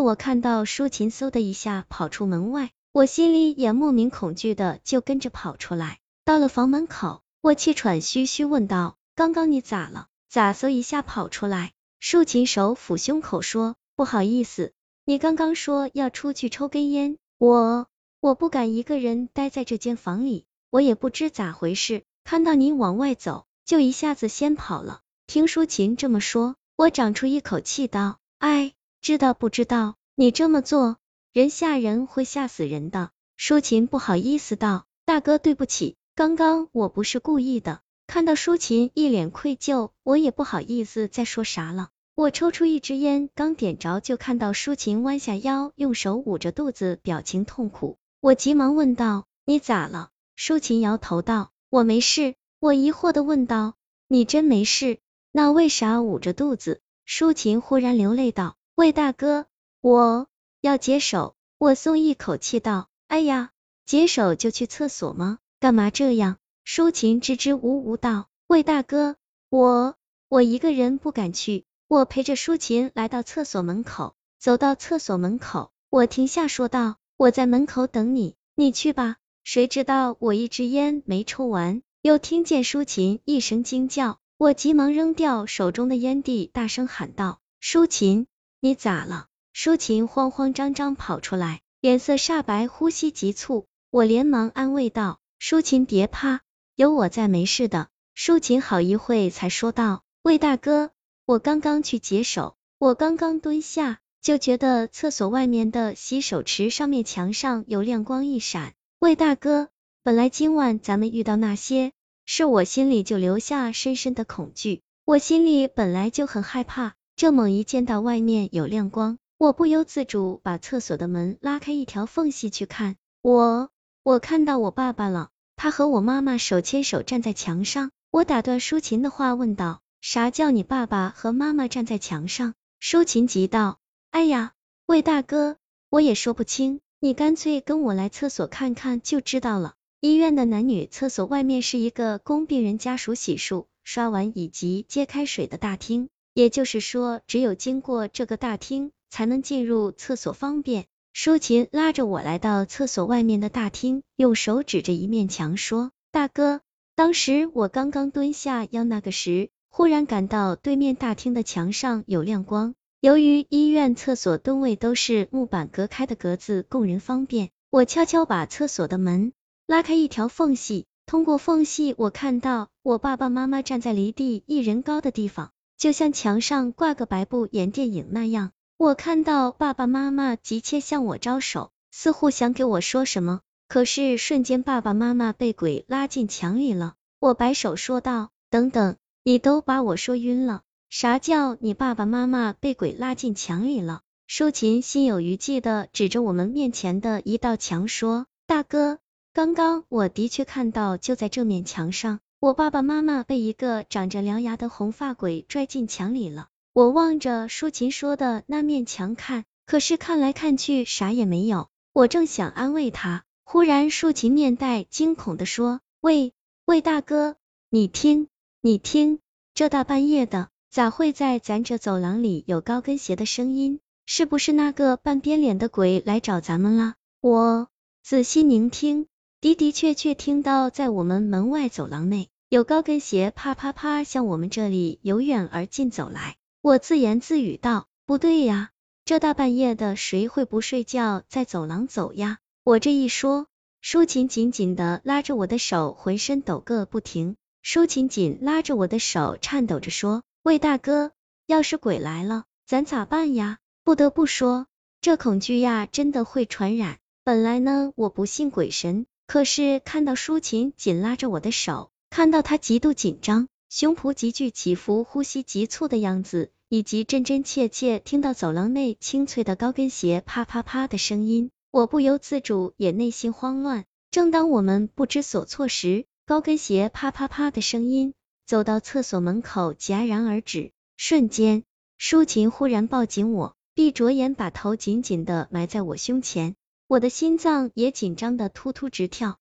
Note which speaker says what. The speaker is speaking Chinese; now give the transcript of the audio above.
Speaker 1: 我看到舒琴嗖的一下跑出门外，我心里也莫名恐惧的就跟着跑出来。到了房门口，我气喘吁吁问道：“刚刚你咋了？咋嗖一下跑出来？”舒琴手抚胸口说：“不好意思，你刚刚说要出去抽根烟，我我不敢一个人待在这间房里，我也不知咋回事，看到你往外走，就一下子先跑了。”听舒琴这么说，我长出一口气道：“哎，知道不知道？你这么做，人吓人会吓死人的。”舒琴不好意思道：“大哥，对不起。”刚刚我不是故意的，看到舒琴一脸愧疚，我也不好意思再说啥了。我抽出一支烟，刚点着，就看到舒琴弯下腰，用手捂着肚子，表情痛苦。我急忙问道：“你咋了？”舒琴摇头道：“我没事。”我疑惑的问道：“你真没事？那为啥捂着肚子？”舒琴忽然流泪道：“魏大哥，我要解手。”我松一口气道：“哎呀，解手就去厕所吗？”干嘛这样？舒琴支支吾吾道：“魏大哥，我我一个人不敢去。”我陪着舒琴来到厕所门口，走到厕所门口，我停下说道：“我在门口等你，你去吧。”谁知道我一支烟没抽完，又听见舒琴一声惊叫，我急忙扔掉手中的烟蒂，大声喊道：“舒琴，你咋了？”舒琴慌慌张张跑出来，脸色煞白，呼吸急促。我连忙安慰道。舒琴别怕，有我在，没事的。舒琴好一会才说道：“魏大哥，我刚刚去解手，我刚刚蹲下，就觉得厕所外面的洗手池上面墙上有亮光一闪。魏大哥，本来今晚咱们遇到那些事，我心里就留下深深的恐惧。我心里本来就很害怕，这猛一见到外面有亮光，我不由自主把厕所的门拉开一条缝隙去看。我。”我看到我爸爸了，他和我妈妈手牵手站在墙上。我打断舒琴的话，问道：“啥叫你爸爸和妈妈站在墙上？”舒琴急道：“哎呀，魏大哥，我也说不清，你干脆跟我来厕所看看就知道了。医院的男女厕所外面是一个供病人家属洗漱、刷碗以及接开水的大厅，也就是说，只有经过这个大厅，才能进入厕所方便。”舒琴拉着我来到厕所外面的大厅，用手指着一面墙说：“大哥，当时我刚刚蹲下要那个时，忽然感到对面大厅的墙上有亮光。由于医院厕所蹲位都是木板隔开的格子，供人方便，我悄悄把厕所的门拉开一条缝隙，通过缝隙，我看到我爸爸妈妈站在离地一人高的地方，就像墙上挂个白布演电影那样。”我看到爸爸妈妈急切向我招手，似乎想给我说什么，可是瞬间爸爸妈妈被鬼拉进墙里了。我摆手说道：“等等，你都把我说晕了，啥叫你爸爸妈妈被鬼拉进墙里了？”舒琴心有余悸的指着我们面前的一道墙说：“大哥，刚刚我的确看到，就在这面墙上，我爸爸妈妈被一个长着獠牙的红发鬼拽进墙里了。”我望着舒琴说的那面墙看，可是看来看去啥也没有。我正想安慰他，忽然舒琴面带惊恐的说：“喂，喂大哥，你听，你听，这大半夜的，咋会在咱这走廊里有高跟鞋的声音？是不是那个半边脸的鬼来找咱们了？”我仔细聆听，的的确确听到在我们门外走廊内有高跟鞋啪啪啪向我们这里由远而近走来。我自言自语道：“不对呀，这大半夜的，谁会不睡觉在走廊走呀？”我这一说，舒琴紧紧的拉着我的手，浑身抖个不停。舒琴紧拉着我的手，颤抖着说：“魏大哥，要是鬼来了，咱咋办呀？”不得不说，这恐惧呀，真的会传染。本来呢，我不信鬼神，可是看到舒琴紧拉着我的手，看到她极度紧张，胸脯急剧起伏，呼吸急促的样子。以及真真切切听到走廊内清脆的高跟鞋啪啪啪的声音，我不由自主也内心慌乱。正当我们不知所措时，高跟鞋啪啪啪的声音走到厕所门口戛然而止，瞬间，舒琴忽然抱紧我，闭着眼把头紧紧的埋在我胸前，我的心脏也紧张的突突直跳。